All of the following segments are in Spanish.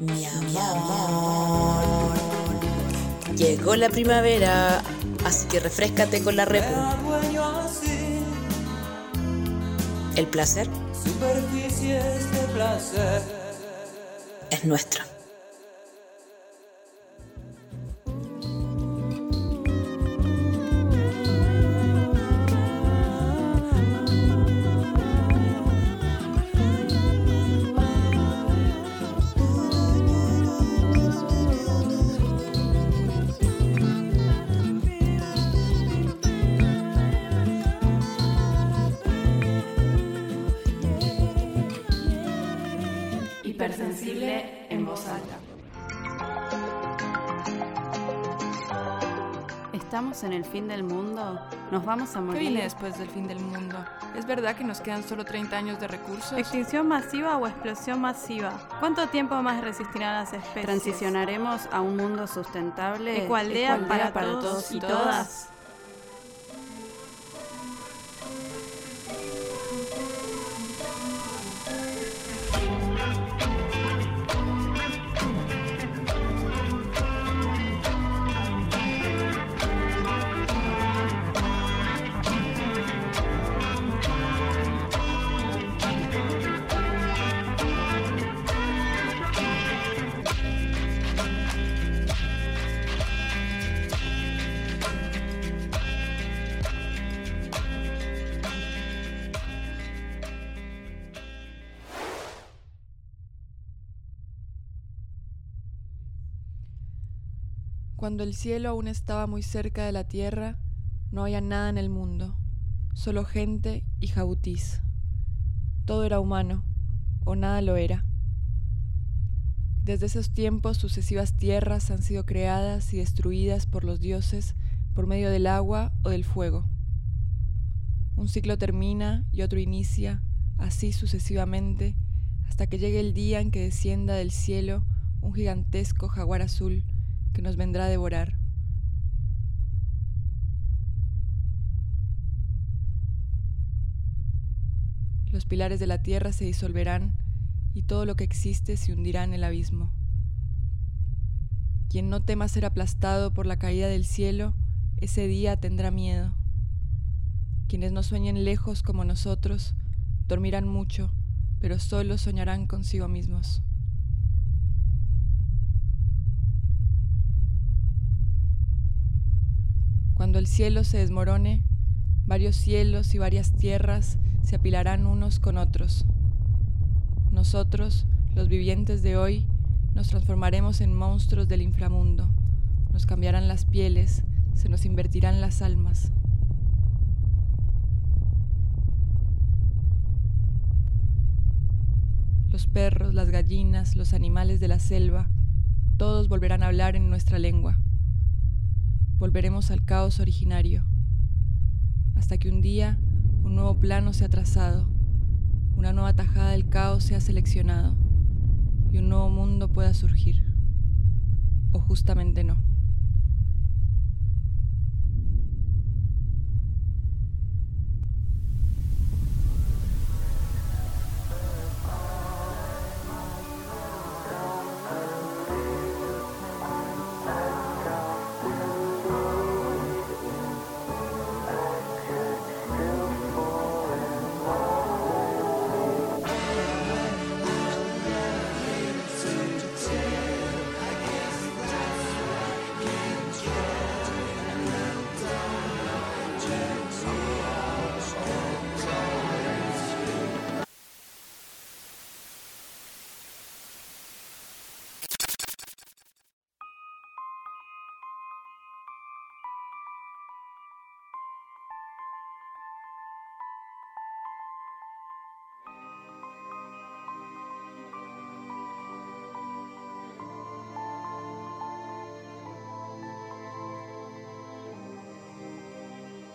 Mi amor. Llegó la primavera, así que refrescate con la repu. El placer es nuestro. ¿Estamos en el fin del mundo? ¿Nos vamos a ¿Qué morir? viene después del fin del mundo? ¿Es verdad que nos quedan solo 30 años de recursos? ¿Extinción masiva o explosión masiva? ¿Cuánto tiempo más resistirán las especies? ¿Transicionaremos a un mundo sustentable? Ecualdea para todos y todas. Cuando el cielo aún estaba muy cerca de la tierra, no había nada en el mundo, solo gente y jabutis. Todo era humano, o nada lo era. Desde esos tiempos sucesivas tierras han sido creadas y destruidas por los dioses por medio del agua o del fuego. Un ciclo termina y otro inicia, así sucesivamente, hasta que llegue el día en que descienda del cielo un gigantesco jaguar azul que nos vendrá a devorar. Los pilares de la tierra se disolverán y todo lo que existe se hundirá en el abismo. Quien no tema ser aplastado por la caída del cielo, ese día tendrá miedo. Quienes no sueñen lejos como nosotros, dormirán mucho, pero solo soñarán consigo mismos. Cuando el cielo se desmorone, varios cielos y varias tierras se apilarán unos con otros. Nosotros, los vivientes de hoy, nos transformaremos en monstruos del inframundo. Nos cambiarán las pieles, se nos invertirán las almas. Los perros, las gallinas, los animales de la selva, todos volverán a hablar en nuestra lengua volveremos al caos originario, hasta que un día un nuevo plano sea trazado, una nueva tajada del caos sea seleccionado y un nuevo mundo pueda surgir. O justamente no.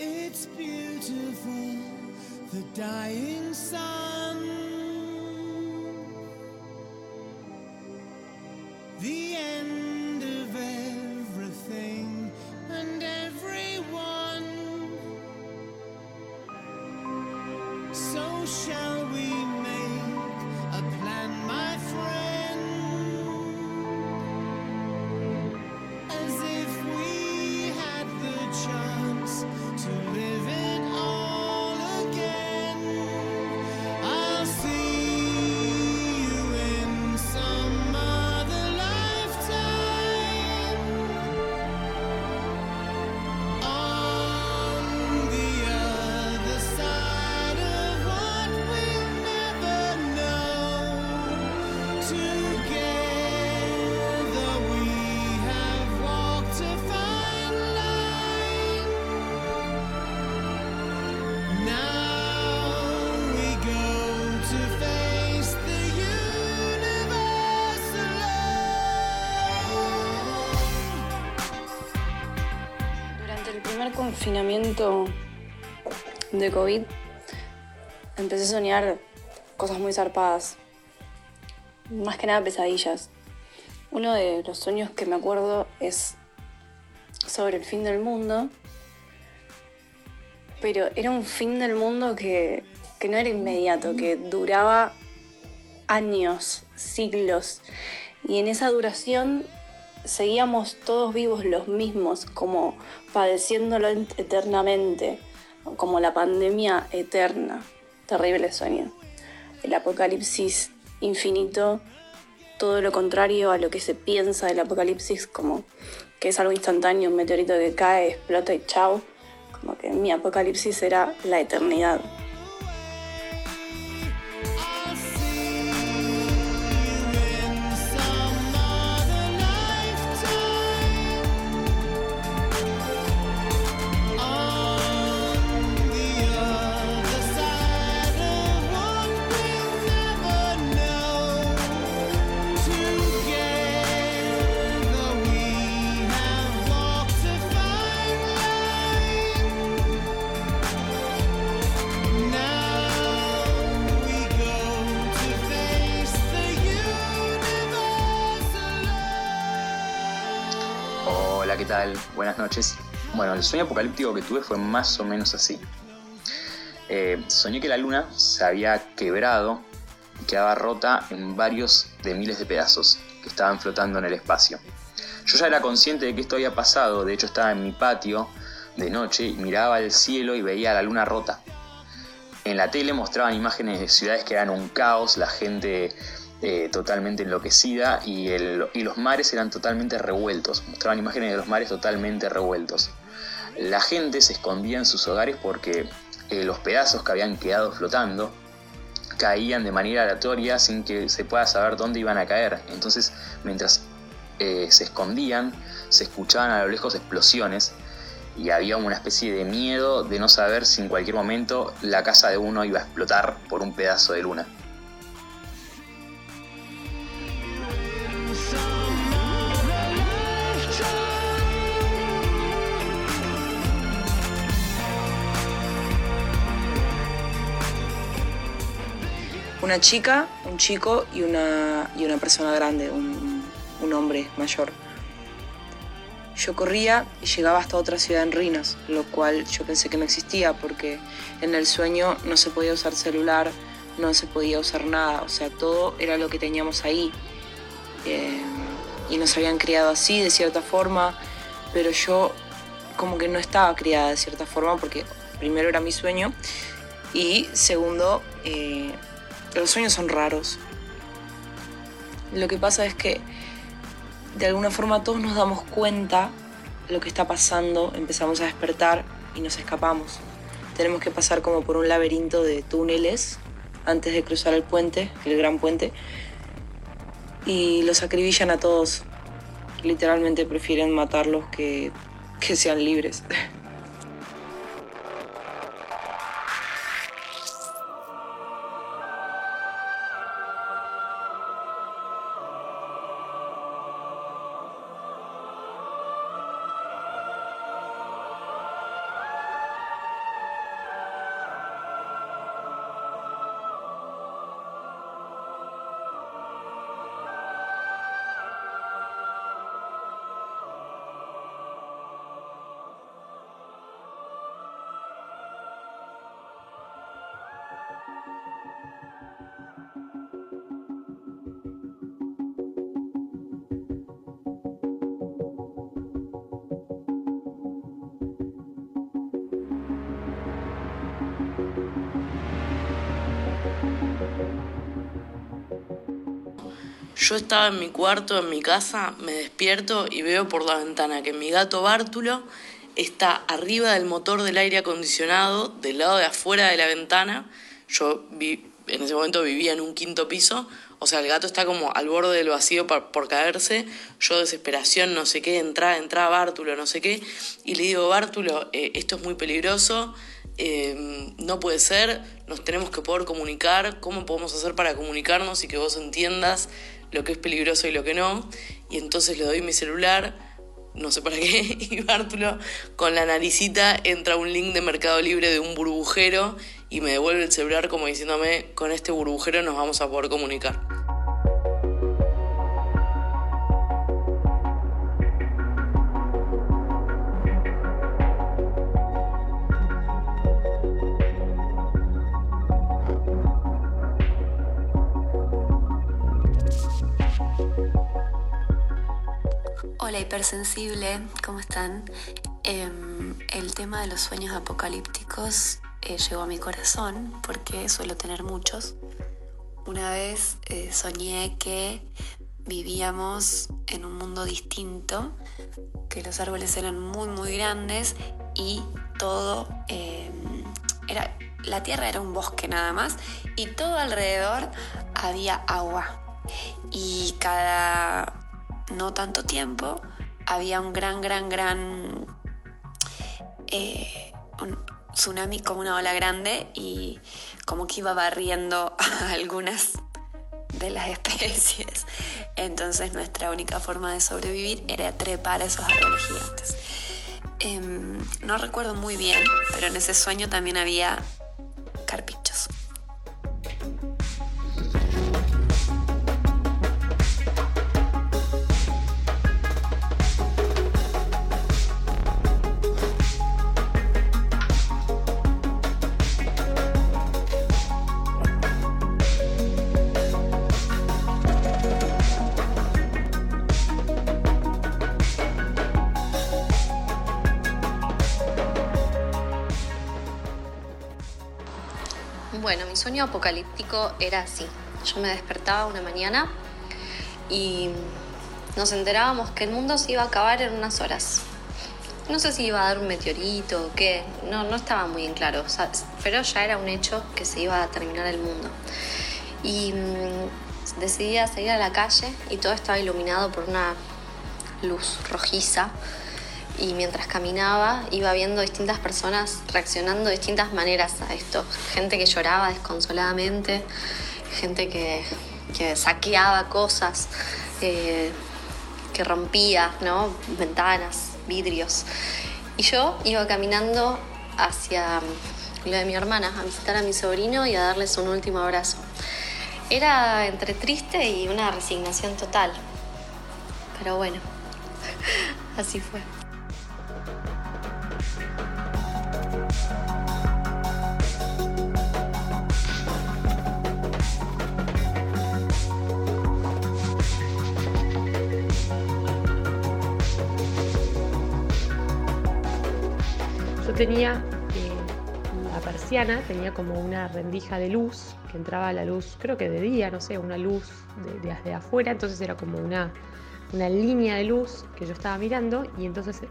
It's beautiful, the dying sun. Confinamiento de COVID empecé a soñar cosas muy zarpadas. Más que nada pesadillas. Uno de los sueños que me acuerdo es sobre el fin del mundo. Pero era un fin del mundo que, que no era inmediato, que duraba años, siglos. Y en esa duración seguíamos todos vivos los mismos, como padeciéndolo eternamente, como la pandemia eterna. Terrible sueño. El apocalipsis infinito, todo lo contrario a lo que se piensa del apocalipsis, como que es algo instantáneo, un meteorito que cae, explota y chao. Como que mi apocalipsis era la eternidad. Buenas noches. Bueno, el sueño apocalíptico que tuve fue más o menos así. Eh, soñé que la luna se había quebrado y quedaba rota en varios de miles de pedazos que estaban flotando en el espacio. Yo ya era consciente de que esto había pasado, de hecho estaba en mi patio de noche y miraba al cielo y veía la luna rota. En la tele mostraban imágenes de ciudades que eran un caos, la gente eh, totalmente enloquecida y los mares eran totalmente revueltos. Mostraban imágenes de los mares totalmente revueltos. La gente se escondía en sus hogares porque eh, los pedazos que habían quedado flotando caían de manera aleatoria sin que se pueda saber dónde iban a caer. Entonces, mientras eh, se escondían, se escuchaban a lo lejos explosiones y había una especie de miedo de no saber si en cualquier momento la casa de uno iba a explotar por un pedazo de luna. Una chica, un chico y una, y una persona grande, un, hombre mayor. Yo corría y llegaba hasta otra ciudad en Rinos, lo cual yo pensé que no existía porque en el sueño no se podía usar celular, no se podía usar nada, o sea, todo era lo que teníamos ahí. Eh, y nos habían criado así, de cierta forma, pero yo como que no estaba criada de cierta forma porque primero era mi sueño y segundo, eh, los sueños son raros. Lo que pasa es que de alguna forma todos nos damos cuenta lo que está pasando, empezamos a despertar y nos escapamos. Tenemos que pasar como por un laberinto de túneles antes de cruzar el puente, el gran puente, y los acribillan a todos. Literalmente prefieren matarlos que, que sean libres. Yo estaba en mi cuarto, en mi casa, me despierto y veo por la ventana que mi gato Bártulo está arriba del motor del aire acondicionado, del lado de afuera de la ventana. Yo vi- en ese momento vivía en un quinto piso, o sea, el gato está como al borde del vacío por, por caerse. Yo, desesperación, no sé qué, entra, entra Bártulo, no sé qué. Y le digo, Bártulo, eh, esto es muy peligroso, eh, no puede ser, nos tenemos que poder comunicar, cómo podemos hacer para comunicarnos y que vos entiendas lo que es peligroso y lo que no. Y entonces le doy mi celular no sé para qué, y Bártulo con la naricita entra un link de Mercado Libre de un burbujero y me devuelve el celular como diciéndome, con este burbujero nos vamos a poder comunicar. Hipersensible, ¿cómo están? Em, el tema de los sueños apocalípticos eh, llegó a mi corazón porque suelo tener muchos. Una vez eh, soñé que vivíamos en un mundo distinto, que los árboles eran muy muy grandes y todo em, era la tierra era un bosque nada más y todo alrededor había agua y cada no tanto tiempo, había un gran, gran, gran eh, un tsunami como una ola grande y como que iba barriendo a algunas de las especies. Entonces nuestra única forma de sobrevivir era trepar a esos árboles gigantes. Em, no recuerdo muy bien, pero en ese sueño también había carpichos. Sueño apocalíptico era así. Yo me despertaba una mañana y nos enterábamos que el mundo se iba a acabar en unas horas. No sé si iba a dar un meteorito o qué, no, no estaba muy en claro, pero ya era un hecho que se iba a terminar el mundo. Y mm, decidí salir a la calle y todo estaba iluminado por una luz rojiza y mientras caminaba iba viendo distintas personas reaccionando de distintas maneras a esto. Gente que lloraba desconsoladamente, gente que, que saqueaba cosas, eh, que rompía ¿no? ventanas, vidrios. Y yo iba caminando hacia lo de mi hermana, a visitar a mi sobrino y a darles un último abrazo. Era entre triste y una resignación total. Pero bueno, así fue. Tenía eh, la persiana, tenía como una rendija de luz, que entraba la luz, creo que de día, no sé, una luz de- de afuera, entonces era como una, una línea de luz que yo estaba mirando y entonces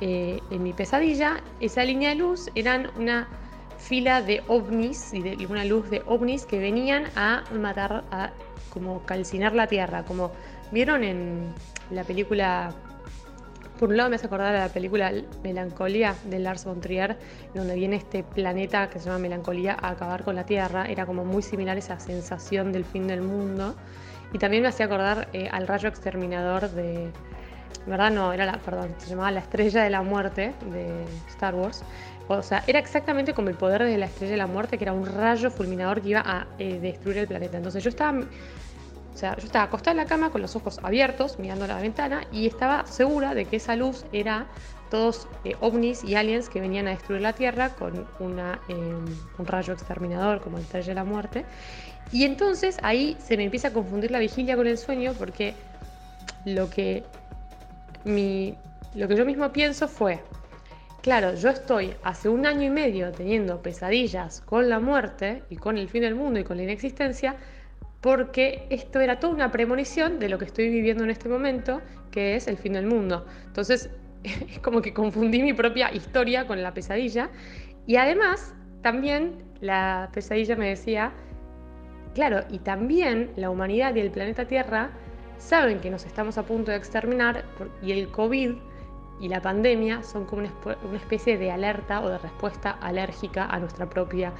eh, en mi pesadilla esa línea de luz eran una fila de ovnis y de una luz de ovnis que venían a matar, a como calcinar la tierra, como vieron en la película por un lado me hace acordar a la película Melancolía de Lars von Trier, donde viene este planeta que se llama Melancolía a acabar con la Tierra. Era como muy similar esa sensación del fin del mundo. Y también me hacía acordar eh, al rayo exterminador de... ¿Verdad? No, era la, perdón, se llamaba la estrella de la muerte de Star Wars. O sea, era exactamente como el poder de la estrella de la muerte, que era un rayo fulminador que iba a eh, destruir el planeta. Entonces yo estaba o sea, yo estaba acostada en la cama con los ojos abiertos, mirando la ventana, y estaba segura de que esa luz era todos eh, ovnis y aliens que venían a destruir la Tierra con una, eh, un rayo exterminador como el Estrella de la Muerte. Y entonces ahí se me empieza a confundir la vigilia con el sueño porque lo que, mi, lo que yo mismo pienso fue, claro, yo estoy hace un año y medio teniendo pesadillas con la muerte y con el fin del mundo y con la inexistencia, porque esto era toda una premonición de lo que estoy viviendo en este momento, que es el fin del mundo. Entonces, es como que confundí mi propia historia con la pesadilla. Y además, también la pesadilla me decía, claro, y también la humanidad y el planeta Tierra saben que nos estamos a punto de exterminar y el COVID y la pandemia son como una especie de alerta o de respuesta alérgica a nuestra propia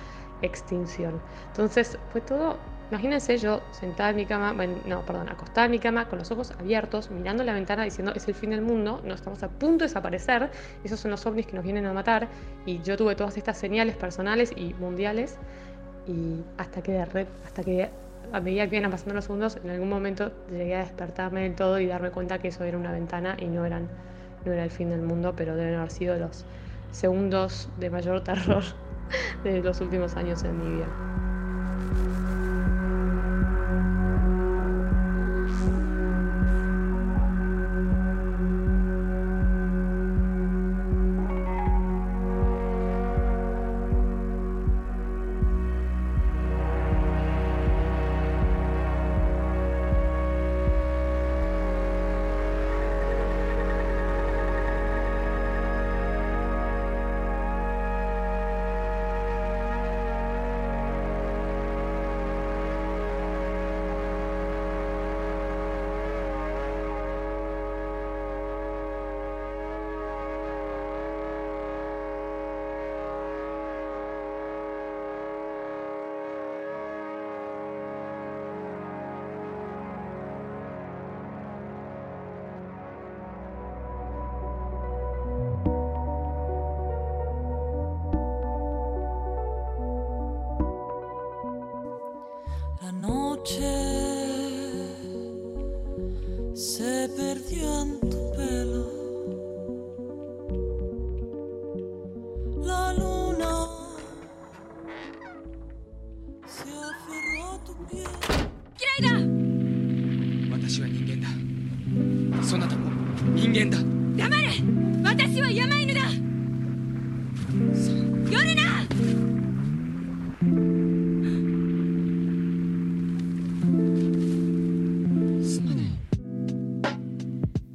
extinción. Entonces fue todo Imagínense yo sentada en mi cama, bueno, no, perdón, acostada en mi cama con los ojos abiertos, mirando la ventana diciendo es el fin del mundo, no estamos a punto de desaparecer, esos son los ovnis que nos vienen a matar y yo tuve todas estas señales personales y mundiales y hasta que, hasta que a medida que iban pasando los segundos, en algún momento llegué a despertarme del todo y darme cuenta que eso era una ventana y no, eran, no era el fin del mundo, pero deben haber sido los segundos de mayor terror de los últimos años en mi vida.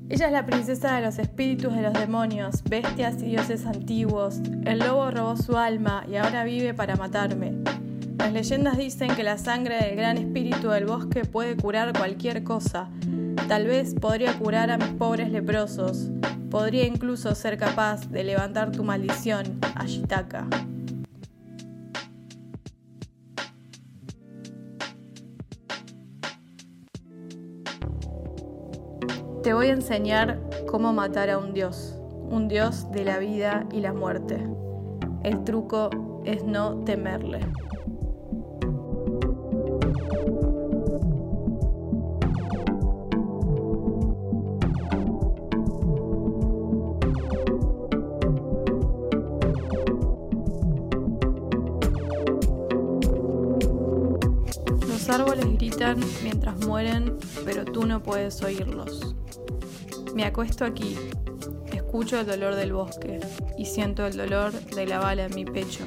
Ella es la princesa de los espíritus de los demonios, bestias y dioses antiguos. El lobo robó su alma y ahora vive para matarme. Las leyendas dicen que la sangre del gran espíritu del bosque puede curar cualquier cosa. Tal vez podría curar a mis pobres leprosos. Podría incluso ser capaz de levantar tu maldición, Ashitaka. Te voy a enseñar cómo matar a un dios, un dios de la vida y la muerte. El truco es no temerle. Mientras mueren, pero tú no puedes oírlos. Me acuesto aquí, escucho el dolor del bosque y siento el dolor de la bala en mi pecho.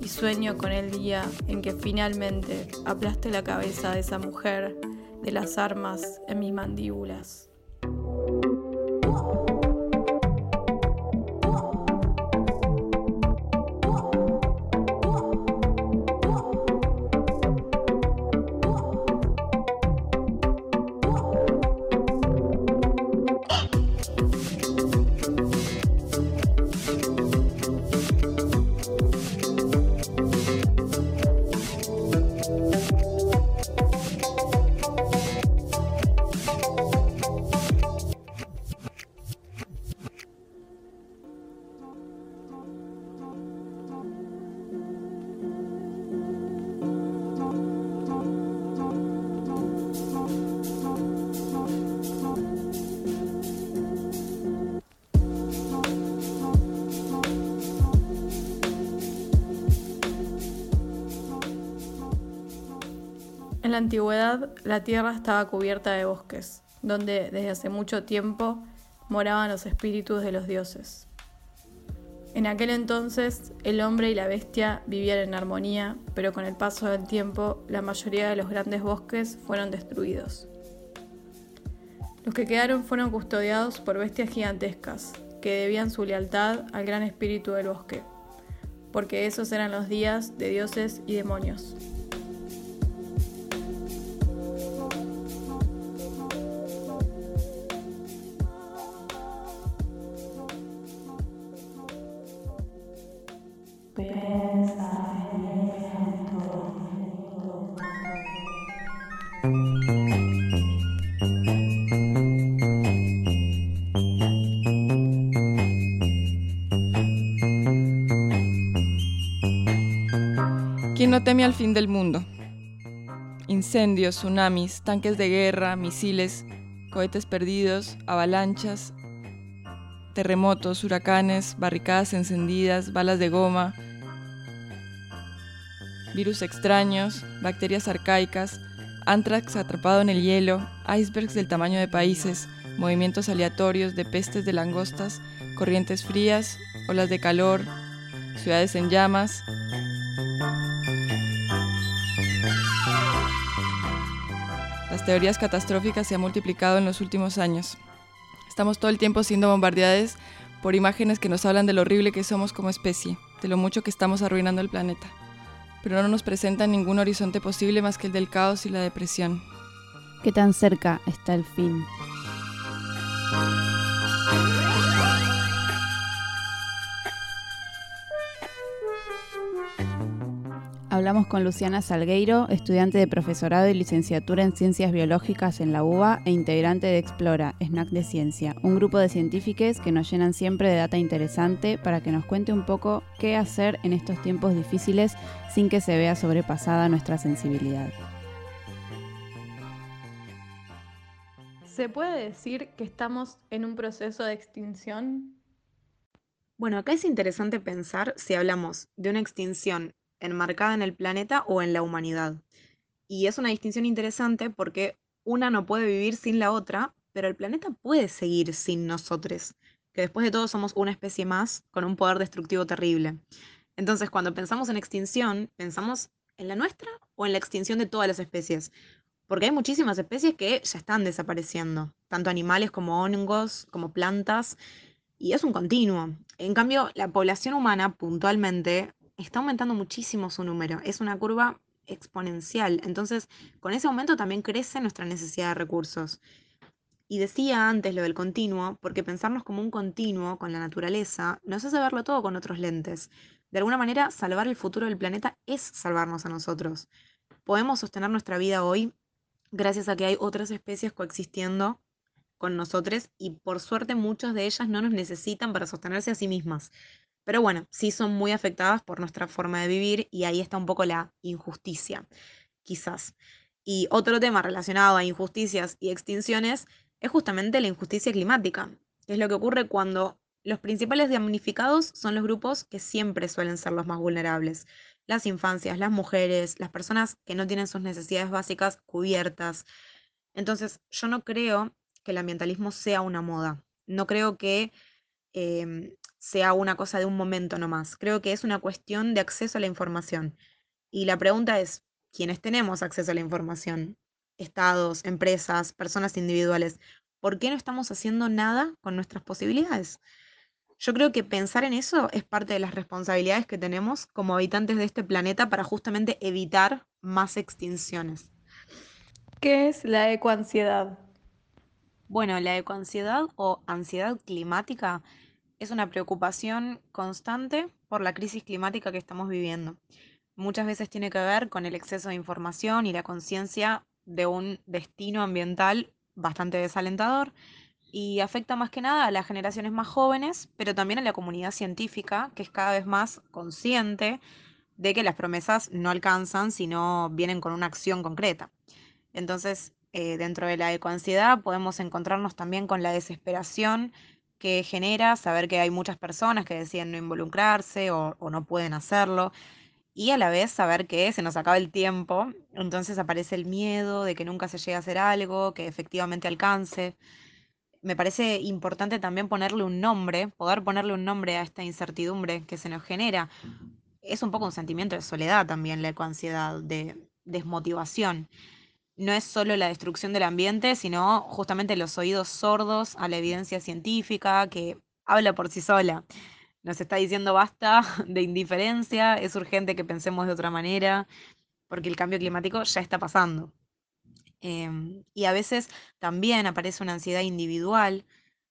Y sueño con el día en que finalmente aplaste la cabeza de esa mujer de las armas en mis mandíbulas. Antigüedad, la tierra estaba cubierta de bosques, donde desde hace mucho tiempo moraban los espíritus de los dioses. En aquel entonces, el hombre y la bestia vivían en armonía, pero con el paso del tiempo, la mayoría de los grandes bosques fueron destruidos. Los que quedaron fueron custodiados por bestias gigantescas, que debían su lealtad al gran espíritu del bosque, porque esos eran los días de dioses y demonios. Teme al fin del mundo? Incendios, tsunamis, tanques de guerra, misiles, cohetes perdidos, avalanchas, terremotos, huracanes, barricadas encendidas, balas de goma, virus extraños, bacterias arcaicas, antrax atrapado en el hielo, icebergs del tamaño de países, movimientos aleatorios de pestes de langostas, corrientes frías, olas de calor, ciudades en llamas. Las teorías catastróficas se han multiplicado en los últimos años. Estamos todo el tiempo siendo bombardeados por imágenes que nos hablan de lo horrible que somos como especie, de lo mucho que estamos arruinando el planeta. Pero no nos presentan ningún horizonte posible más que el del caos y la depresión. ¿Qué tan cerca está el fin? Hablamos con Luciana Salgueiro, estudiante de profesorado y licenciatura en Ciencias Biológicas en la UBA e integrante de Explora, Snack de Ciencia, un grupo de científicos que nos llenan siempre de data interesante para que nos cuente un poco qué hacer en estos tiempos difíciles sin que se vea sobrepasada nuestra sensibilidad. ¿Se puede decir que estamos en un proceso de extinción? Bueno, acá es interesante pensar si hablamos de una extinción enmarcada en el planeta o en la humanidad. Y es una distinción interesante porque una no puede vivir sin la otra, pero el planeta puede seguir sin nosotros, que después de todo somos una especie más con un poder destructivo terrible. Entonces, cuando pensamos en extinción, ¿pensamos en la nuestra o en la extinción de todas las especies? Porque hay muchísimas especies que ya están desapareciendo, tanto animales como hongos, como plantas, y es un continuo. En cambio, la población humana puntualmente está aumentando muchísimo su número, es una curva exponencial, entonces con ese aumento también crece nuestra necesidad de recursos. Y decía antes lo del continuo, porque pensarnos como un continuo con la naturaleza nos hace verlo todo con otros lentes. De alguna manera, salvar el futuro del planeta es salvarnos a nosotros. Podemos sostener nuestra vida hoy gracias a que hay otras especies coexistiendo con nosotros y por suerte muchas de ellas no nos necesitan para sostenerse a sí mismas. Pero bueno, sí son muy afectadas por nuestra forma de vivir y ahí está un poco la injusticia, quizás. Y otro tema relacionado a injusticias y extinciones es justamente la injusticia climática, que es lo que ocurre cuando los principales damnificados son los grupos que siempre suelen ser los más vulnerables. Las infancias, las mujeres, las personas que no tienen sus necesidades básicas cubiertas. Entonces, yo no creo que el ambientalismo sea una moda. No creo que em, sea una cosa de un momento nomás. Creo que es una cuestión de acceso a la información. Y la pregunta es, ¿quiénes tenemos acceso a la información? Estados, empresas, personas individuales. ¿Por qué no estamos haciendo nada con nuestras posibilidades? Yo creo que pensar en eso es parte de las responsabilidades que tenemos como habitantes de este planeta para justamente evitar más extinciones. ¿Qué es la ecoansiedad? Bueno, la ecoansiedad o ansiedad climática es una preocupación constante por la crisis climática que estamos viviendo. Muchas veces tiene que ver con el exceso de información y la conciencia de un destino ambiental bastante desalentador y afecta más que nada a las generaciones más jóvenes, pero también a la comunidad científica, que es cada vez más consciente de que las promesas no alcanzan si no vienen con una acción concreta. Entonces, eh, dentro de la ecoansiedad podemos encontrarnos también con la desesperación que genera saber que hay muchas personas que deciden no involucrarse o, no pueden hacerlo. Y a la vez saber que se nos acaba el tiempo, entonces aparece el miedo de que nunca se llegue a hacer algo, que efectivamente alcance me parece importante también ponerle un nombre, poder ponerle un nombre a esta incertidumbre que se nos genera. Es un poco un sentimiento de soledad también la ecoansiedad, de desmotivación. No es solo la destrucción del ambiente, sino justamente los oídos sordos a la evidencia científica que habla por sí sola. Nos está diciendo basta de indiferencia, es urgente que pensemos de otra manera, porque el cambio climático ya está pasando. Em, y a veces también aparece una ansiedad individual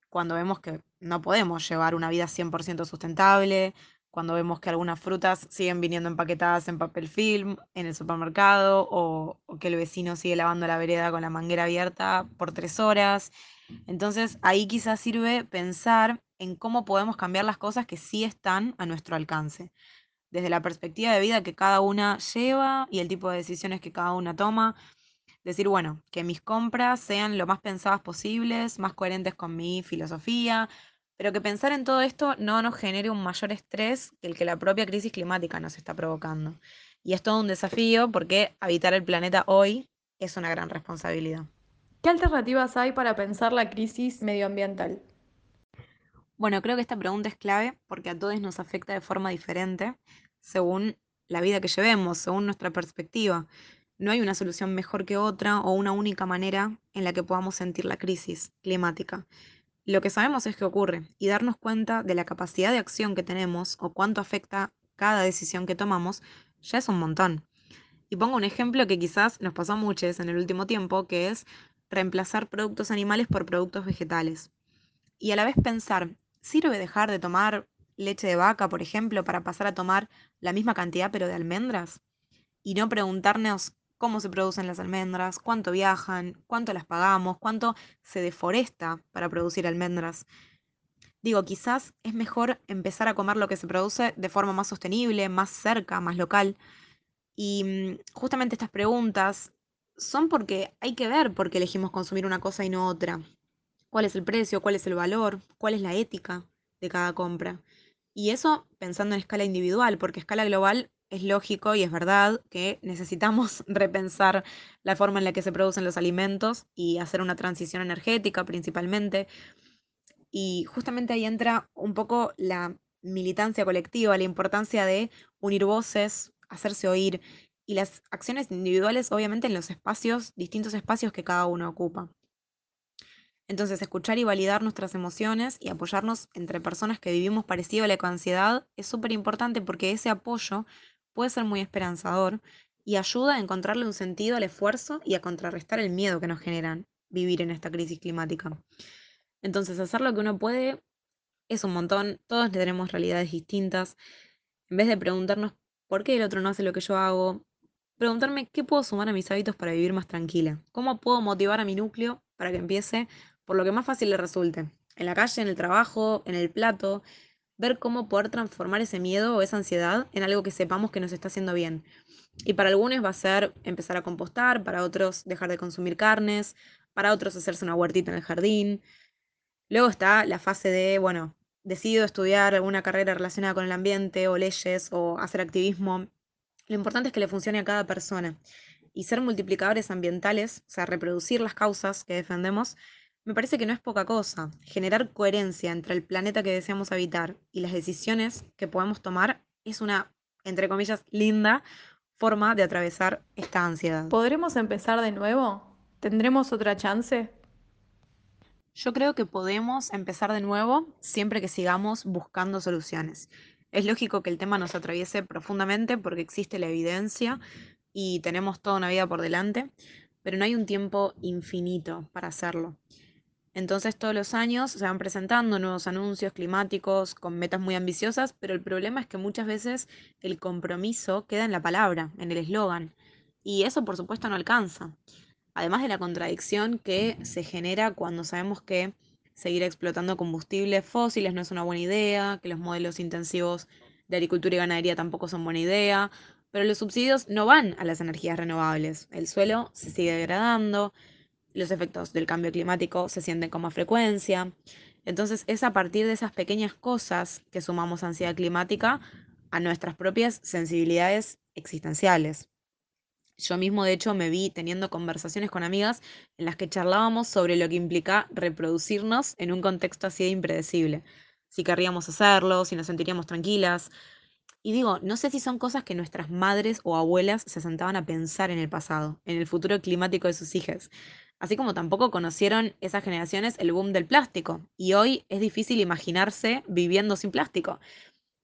cuando vemos que no podemos llevar una vida 100% sustentable, cuando vemos que algunas frutas siguen viniendo empaquetadas en papel film en el supermercado o, que el vecino sigue lavando la vereda con la manguera abierta por tres horas. Entonces ahí quizás sirve pensar en cómo podemos cambiar las cosas que sí están a nuestro alcance, desde la perspectiva de vida que cada una lleva y el tipo de decisiones que cada una toma. Decir, bueno, que mis compras sean lo más pensadas posibles, más coherentes con mi filosofía, pero que pensar en todo esto no nos genere un mayor estrés que el que la propia crisis climática nos está provocando. Y es todo un desafío porque habitar el planeta hoy es una gran responsabilidad. ¿Qué alternativas hay para pensar la crisis medioambiental? Bueno, creo que esta pregunta es clave porque a todos nos afecta de forma diferente según la vida que llevemos, según nuestra perspectiva. No hay una solución mejor que otra o una única manera en la que podamos sentir la crisis climática. Lo que sabemos es que ocurre y darnos cuenta de la capacidad de acción que tenemos o cuánto afecta cada decisión que tomamos ya es un montón. Y pongo un ejemplo que quizás nos pasó a muchos en el último tiempo, que es reemplazar productos animales por productos vegetales. Y a la vez pensar, ¿sirve dejar de tomar leche de vaca, por ejemplo, para pasar a tomar la misma cantidad pero de almendras? Y no preguntarnos cómo se producen las almendras, cuánto viajan, cuánto las pagamos, cuánto se deforesta para producir almendras. Digo, quizás es mejor empezar a comer lo que se produce de forma más sostenible, más cerca, más local. Y mm, justamente estas preguntas son porque hay que ver por qué elegimos consumir una cosa y no otra. ¿Cuál es el precio? ¿Cuál es el valor? ¿Cuál es la ética de cada compra? Y eso pensando en escala individual, porque a escala global es lógico y es verdad que necesitamos repensar la forma en la que se producen los alimentos y hacer una transición energética principalmente. Y justamente ahí entra un poco la militancia colectiva, la importancia de unir voces, hacerse oír y las acciones individuales obviamente en los espacios, distintos espacios que cada uno ocupa. Entonces, escuchar y validar nuestras emociones y apoyarnos entre personas que vivimos parecido a la ansiedad es súper importante porque ese apoyo puede ser muy esperanzador y ayuda a encontrarle un sentido al esfuerzo y a contrarrestar el miedo que nos generan vivir en esta crisis climática. Entonces, hacer lo que uno puede es un montón, todos tenemos realidades distintas. En vez de preguntarnos por qué el otro no hace lo que yo hago, preguntarme qué puedo sumar a mis hábitos para vivir más tranquila, cómo puedo motivar a mi núcleo para que empiece por lo que más fácil le resulte, en la calle, en el trabajo, en el plato, ver cómo poder transformar ese miedo o esa ansiedad en algo que sepamos que nos está haciendo bien. Y para algunos va a ser empezar a compostar, para otros dejar de consumir carnes, para otros hacerse una huertita en el jardín. Luego está la fase de, bueno, decido estudiar alguna carrera relacionada con el ambiente o leyes o hacer activismo. Lo importante es que le funcione a cada persona. Y ser multiplicadores ambientales, o sea, reproducir las causas que defendemos, me parece que no es poca cosa. Generar coherencia entre el planeta que deseamos habitar y las decisiones que podemos tomar es una, entre comillas, linda forma de atravesar esta ansiedad. ¿Podremos empezar de nuevo? ¿Tendremos otra chance? Yo creo que podemos empezar de nuevo siempre que sigamos buscando soluciones. Es lógico que el tema nos atraviese profundamente porque existe la evidencia y tenemos toda una vida por delante, pero no hay un tiempo infinito para hacerlo. Entonces todos los años se van presentando nuevos anuncios climáticos con metas muy ambiciosas, pero el problema es que muchas veces el compromiso queda en la palabra, en el eslogan, y eso por supuesto no alcanza. Además de la contradicción que se genera cuando sabemos que seguir explotando combustibles fósiles no es una buena idea, que los modelos intensivos de agricultura y ganadería tampoco son buena idea, pero los subsidios no van a las energías renovables. El suelo se sigue degradando, los efectos del cambio climático se sienten con más frecuencia. Entonces es a partir de esas pequeñas cosas que sumamos ansiedad climática a nuestras propias sensibilidades existenciales. Yo mismo, de hecho, me vi teniendo conversaciones con amigas en las que charlábamos sobre lo que implica reproducirnos en un contexto así de impredecible. Si querríamos hacerlo, si nos sentiríamos tranquilas. Y digo, no sé si son cosas que nuestras madres o abuelas se sentaban a pensar en el pasado, en el futuro climático de sus hijas así como tampoco conocieron esas generaciones el boom del plástico. Y hoy es difícil imaginarse viviendo sin plástico.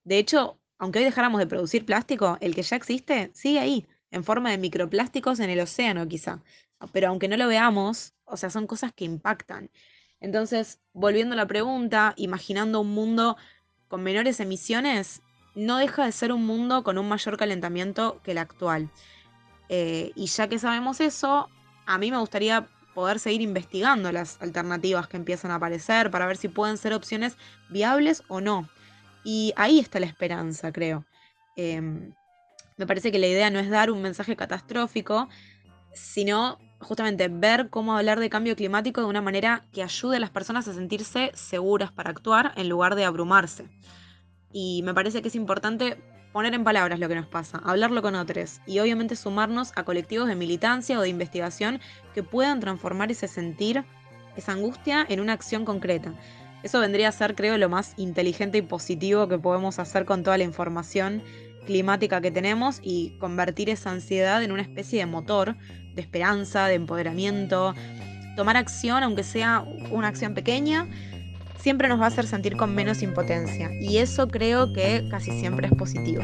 De hecho, aunque hoy dejáramos de producir plástico, el que ya existe sigue ahí, en forma de microplásticos en el océano quizá. Pero aunque no lo veamos, o sea, son cosas que impactan. Entonces, volviendo a la pregunta, imaginando un mundo con menores emisiones, no deja de ser un mundo con un mayor calentamiento que el actual. Eh, y ya que sabemos eso, a mí me gustaría poder seguir investigando las alternativas que empiezan a aparecer para ver si pueden ser opciones viables o no. Y ahí está la esperanza, creo. Em, me parece que la idea no es dar un mensaje catastrófico, sino justamente ver cómo hablar de cambio climático de una manera que ayude a las personas a sentirse seguras para actuar en lugar de abrumarse. Y me parece que es importante poner en palabras lo que nos pasa, hablarlo con otros y obviamente sumarnos a colectivos de militancia o de investigación que puedan transformar ese sentir, esa angustia, en una acción concreta. Eso vendría a ser, creo, lo más inteligente y positivo que podemos hacer con toda la información climática que tenemos y convertir esa ansiedad en una especie de motor de esperanza, de empoderamiento. Tomar acción, aunque sea una acción pequeña, siempre nos va a hacer sentir con menos impotencia. Y eso creo que casi siempre es positivo.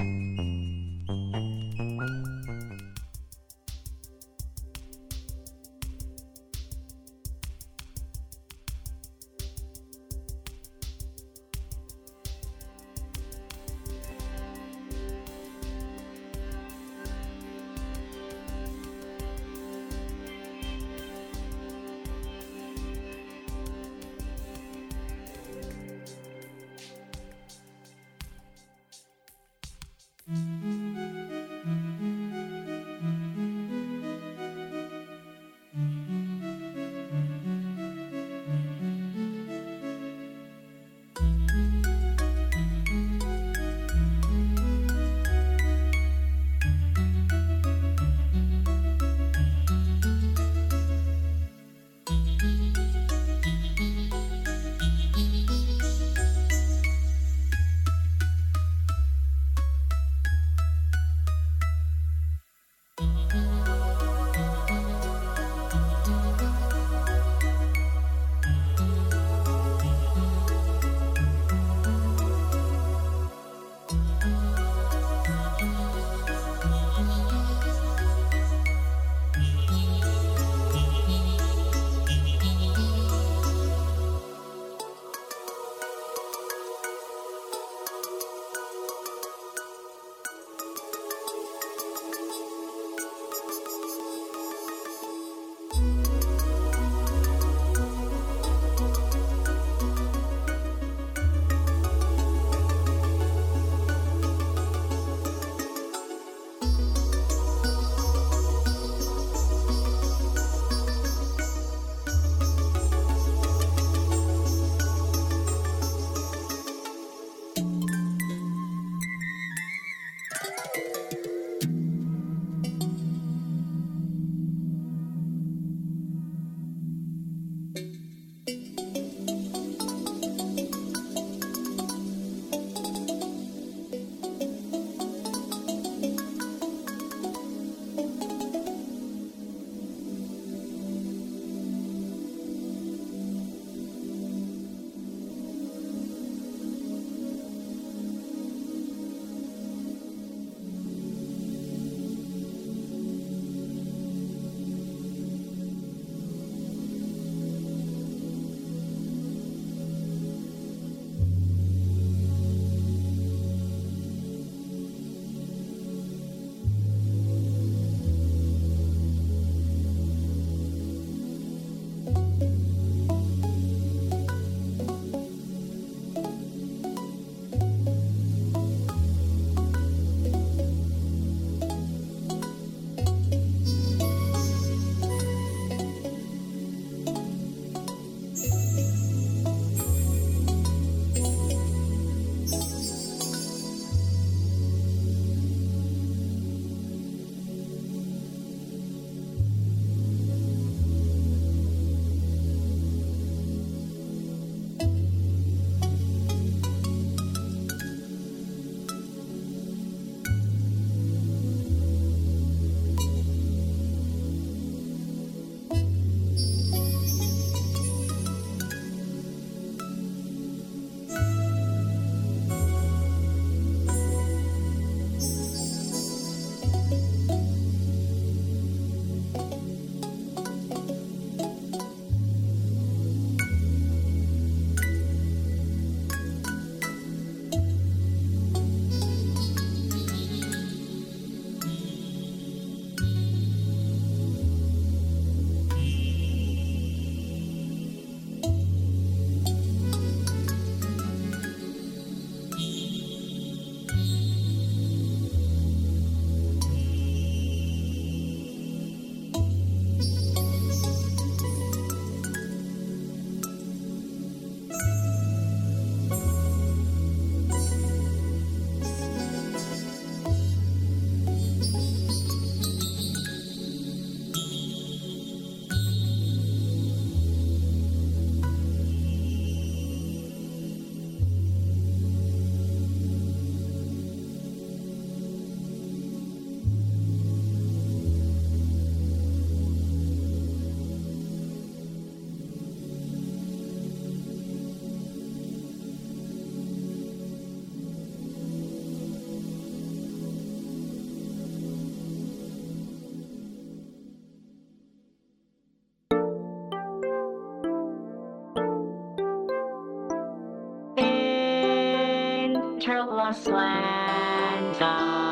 Los Lantos.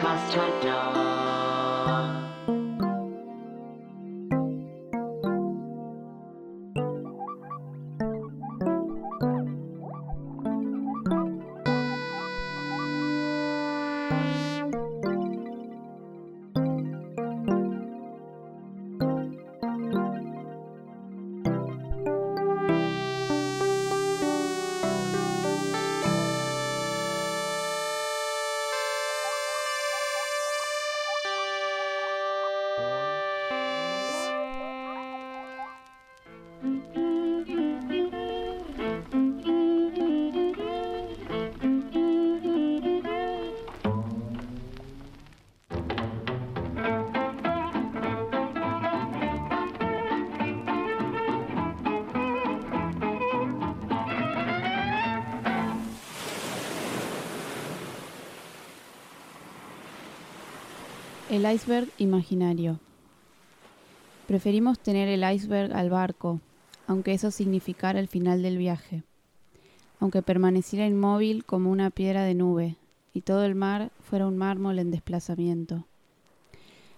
cause I know. El iceberg imaginario. Preferimos tener el iceberg al barco, aunque eso significara el final del viaje, aunque permaneciera inmóvil como una piedra de nube y todo el mar fuera un mármol en desplazamiento.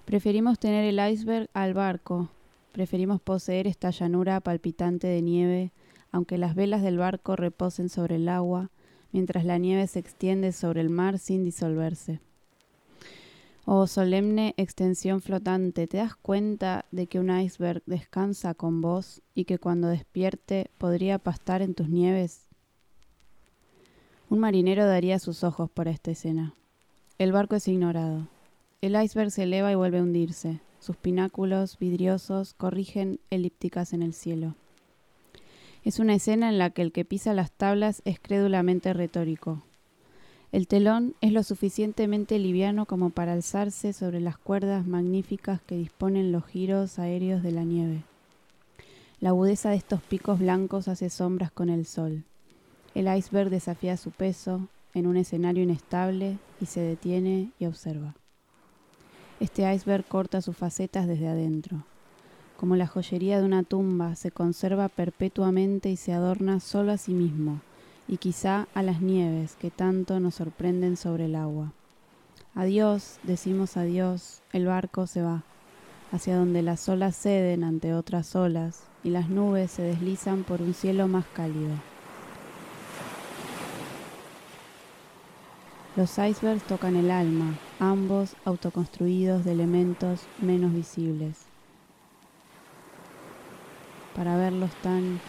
Preferimos tener el iceberg al barco, preferimos poseer esta llanura palpitante de nieve, aunque las velas del barco reposen sobre el agua, mientras la nieve se extiende sobre el mar sin disolverse. Oh solemne extensión flotante, ¿te das cuenta de que un iceberg descansa con vos y que cuando despierte podría pastar en tus nieves? Un marinero daría sus ojos por esta escena. El barco es ignorado. El iceberg se eleva y vuelve a hundirse. Sus pináculos vidriosos corrigen elípticas en el cielo. Es una escena en la que el que pisa las tablas es crédulamente retórico. El telón es lo suficientemente liviano como para alzarse sobre las cuerdas magníficas que disponen los giros aéreos de la nieve. La agudeza de estos picos blancos hace sombras con el sol. El iceberg desafía su peso en un escenario inestable y se detiene y observa. Este iceberg corta sus facetas desde adentro. Como la joyería de una tumba, se conserva perpetuamente y se adorna solo a sí mismo y quizá a las nieves que tanto nos sorprenden sobre el agua. Adiós, decimos adiós, el barco se va, hacia donde las olas ceden ante otras olas y las nubes se deslizan por un cielo más cálido. Los icebergs tocan el alma, ambos autoconstruidos de elementos menos visibles. Para verlos tan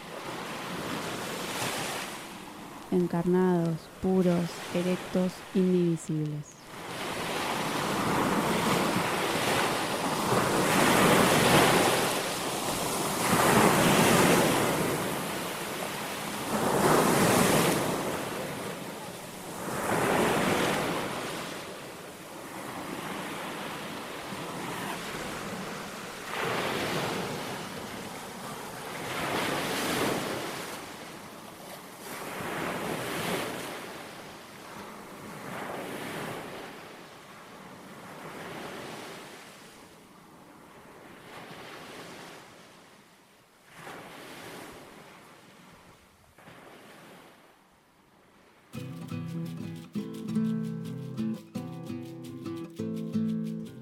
encarnados, puros, erectos, indivisibles.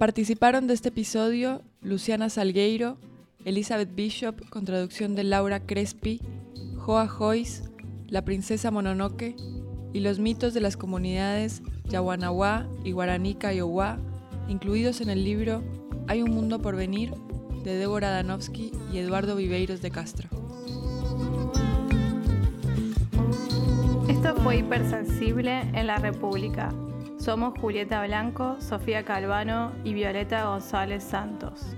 Participaron de este episodio Luciana Salgueiro, Elizabeth Bishop con traducción de Laura Crespi, Joa Joyce, La Princesa Mononoke y los mitos de las comunidades Yawanawá y Guaraní Kaiowá, incluidos en el libro Hay un mundo por venir de Débora Danowski y Eduardo Viveiros de Castro. Esto fue Hipersensible en la República. Somos Julieta Blanco, Sofía Calvano y Violeta González Santos.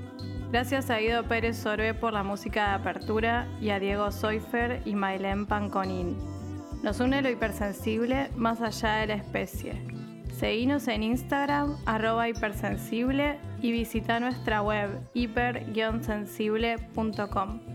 Gracias a Guido Pérez Sorbe por la música de apertura y a Diego Soifer y Mailén Panconín. Nos une lo hipersensible más allá de la especie. Seguinos en Instagram, arroba hipersensible y visita nuestra web hiper-sensible.com.